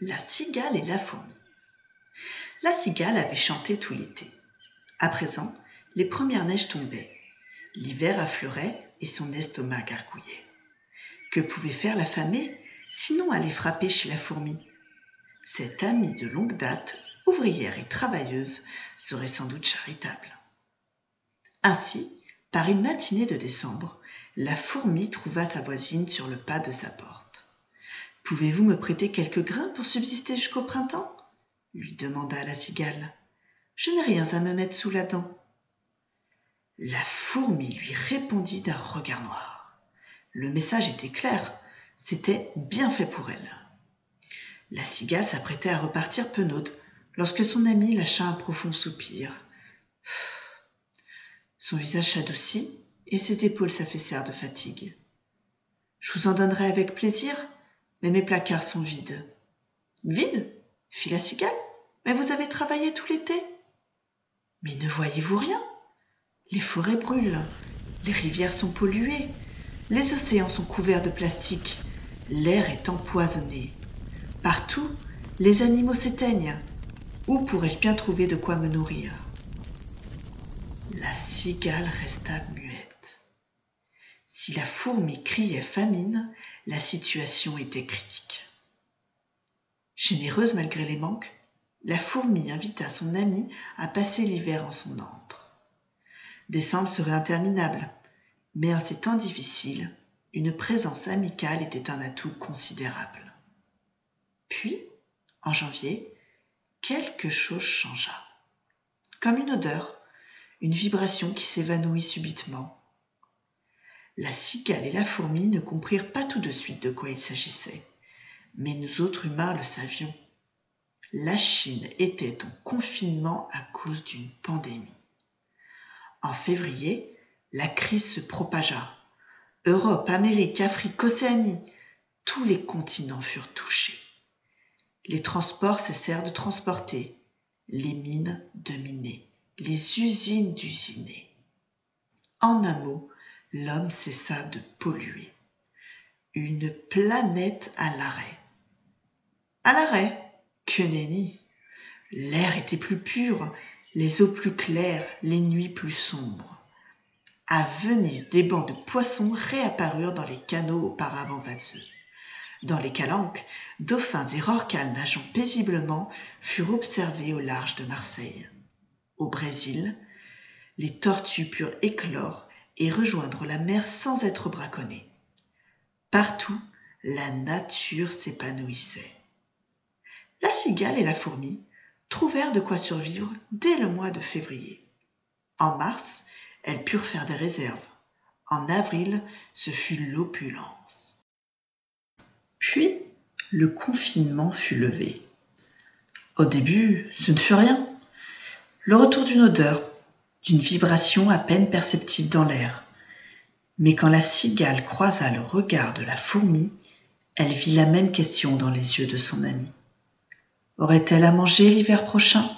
La cigale et la fourmi. La cigale avait chanté tout l'été. À présent, les premières neiges tombaient. L'hiver affleurait et son estomac gargouillait. Que pouvait faire la famille sinon aller frapper chez la fourmi? Cette amie de longue date, ouvrière et travailleuse, serait sans doute charitable. Ainsi, par une matinée de décembre, la fourmi trouva sa voisine sur le pas de sa porte. Pouvez-vous me prêter quelques grains pour subsister jusqu'au printemps? lui demanda la cigale. Je n'ai rien à me mettre sous la dent. La fourmi lui répondit d'un regard noir. Le message était clair, c'était bien fait pour elle. La cigale s'apprêtait à repartir penaude lorsque son ami lâcha un profond soupir. Son visage s'adoucit et ses épaules s'affaissèrent de fatigue. Je vous en donnerai avec plaisir, mais mes placards sont vides. Vides? Fit la cigale? Mais vous avez travaillé tout l'été? Mais ne voyez-vous rien? Les forêts brûlent, les rivières sont polluées, les océans sont couverts de plastique, l'air est empoisonné. Partout, les animaux s'éteignent. Où pourrais-je bien trouver de quoi me nourrir? La cigale resta muette. Si la fourmi criait famine, la situation était critique. Généreuse malgré les manques, la fourmi invita son ami à passer l'hiver en son antre. Décembre serait interminable, mais en ces temps difficiles, une présence amicale était un atout considérable. Puis, en janvier, quelque chose changea. Comme une odeur, une vibration qui s'évanouit subitement. La cigale et la fourmi ne comprirent pas tout de suite de quoi il s'agissait mais nous autres humains le savions. La Chine était en confinement à cause d'une pandémie. En février, la crise se propagea. Europe, Amérique, Afrique, Océanie, tous les continents furent touchés. Les transports cessèrent de transporter, les mines de miner, les usines d'usiner. En un mot, l'homme cessa de polluer. Une planète à l'arrêt. À l'arrêt. Que nenni. L'air était plus pur, les eaux plus claires, les nuits plus sombres. À Venise, des bancs de poissons réapparurent dans les canaux auparavant vaseux. Dans les calanques, dauphins et rorquals nageant paisiblement furent observés au large de Marseille. Au Brésil, les tortues purent éclore rejoindre la mer sans être braconnées. Partout, la nature s'épanouissait la cigale et la fourmi trouvèrent de quoi survivre dès le mois de février. En mars, elles purent faire des réserves. En avril, ce fut l'opulence. Puis, le confinement fut levé. Au début, ce ne fut rien. Le retour d'une odeur, d'une vibration à peine perceptible dans l'air. Mais quand la cigale croisa le regard de la fourmi, elle vit la même question dans les yeux de son ami. Aurait-elle à manger l'hiver prochain?